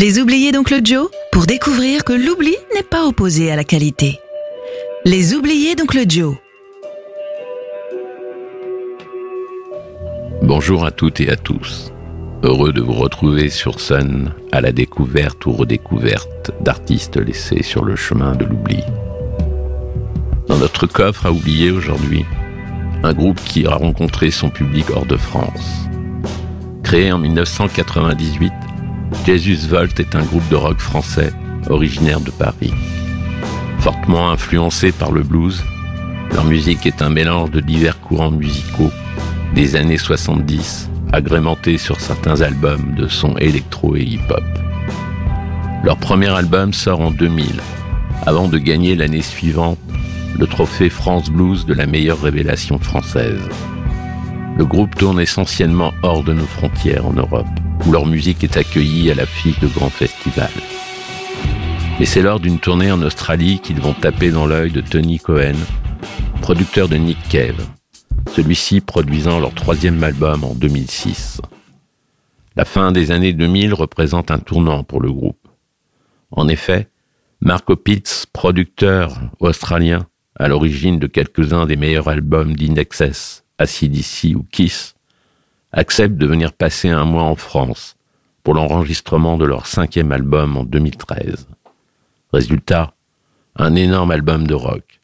Les oubliés d'Oncle Joe pour découvrir que l'oubli n'est pas opposé à la qualité. Les oubliés d'Oncle Joe. Bonjour à toutes et à tous. Heureux de vous retrouver sur Sun à la découverte ou redécouverte d'artistes laissés sur le chemin de l'oubli. Dans notre coffre à oublier aujourd'hui, un groupe qui a rencontré son public hors de France. Créé en 1998, Jesus Volt est un groupe de rock français originaire de Paris. Fortement influencé par le blues, leur musique est un mélange de divers courants musicaux des années 70 agrémenté sur certains albums de son électro et hip-hop. Leur premier album sort en 2000, avant de gagner l'année suivante le trophée France Blues de la meilleure révélation française. Le groupe tourne essentiellement hors de nos frontières en Europe, où leur musique est accueillie à l'affiche de grands festivals. Mais c'est lors d'une tournée en Australie qu'ils vont taper dans l'œil de Tony Cohen, producteur de Nick Cave, celui-ci produisant leur troisième album en 2006. La fin des années 2000 représente un tournant pour le groupe. En effet, Marco Pitts, producteur australien, à l'origine de quelques-uns des meilleurs albums d'Indexes, ACDC ou Kiss, accepte de venir passer un mois en France pour l'enregistrement de leur cinquième album en 2013. Résultat, un énorme album de rock,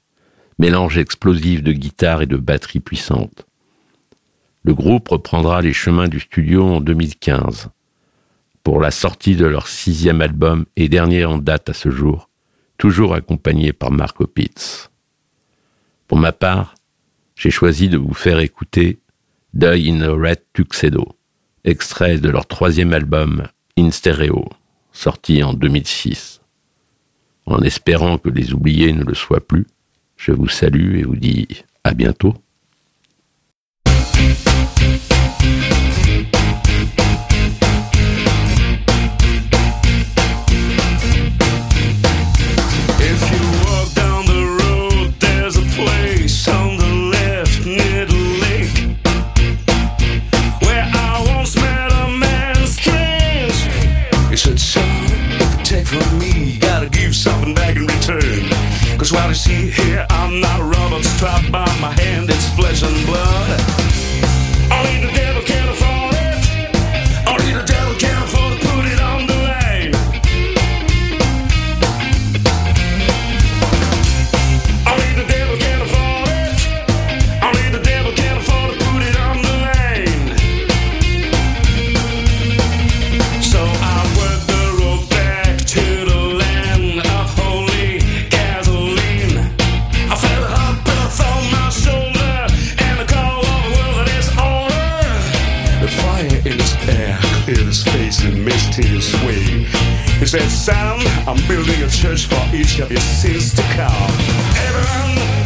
mélange explosif de guitare et de batterie puissante. Le groupe reprendra les chemins du studio en 2015 pour la sortie de leur sixième album et dernier en date à ce jour, toujours accompagné par Marco Pitts. Pour ma part, j'ai choisi de vous faire écouter Die in a Red Tuxedo, extrait de leur troisième album In Stereo, sorti en 2006. En espérant que les oubliés ne le soient plus, je vous salue et vous dis à bientôt. What you see here, I'm not a rubber strapped by my hand, it's flesh and blood. The fire in his air, in his face in mysterious way. He said, Son, I'm building a church for each of your sins to come. Everyone,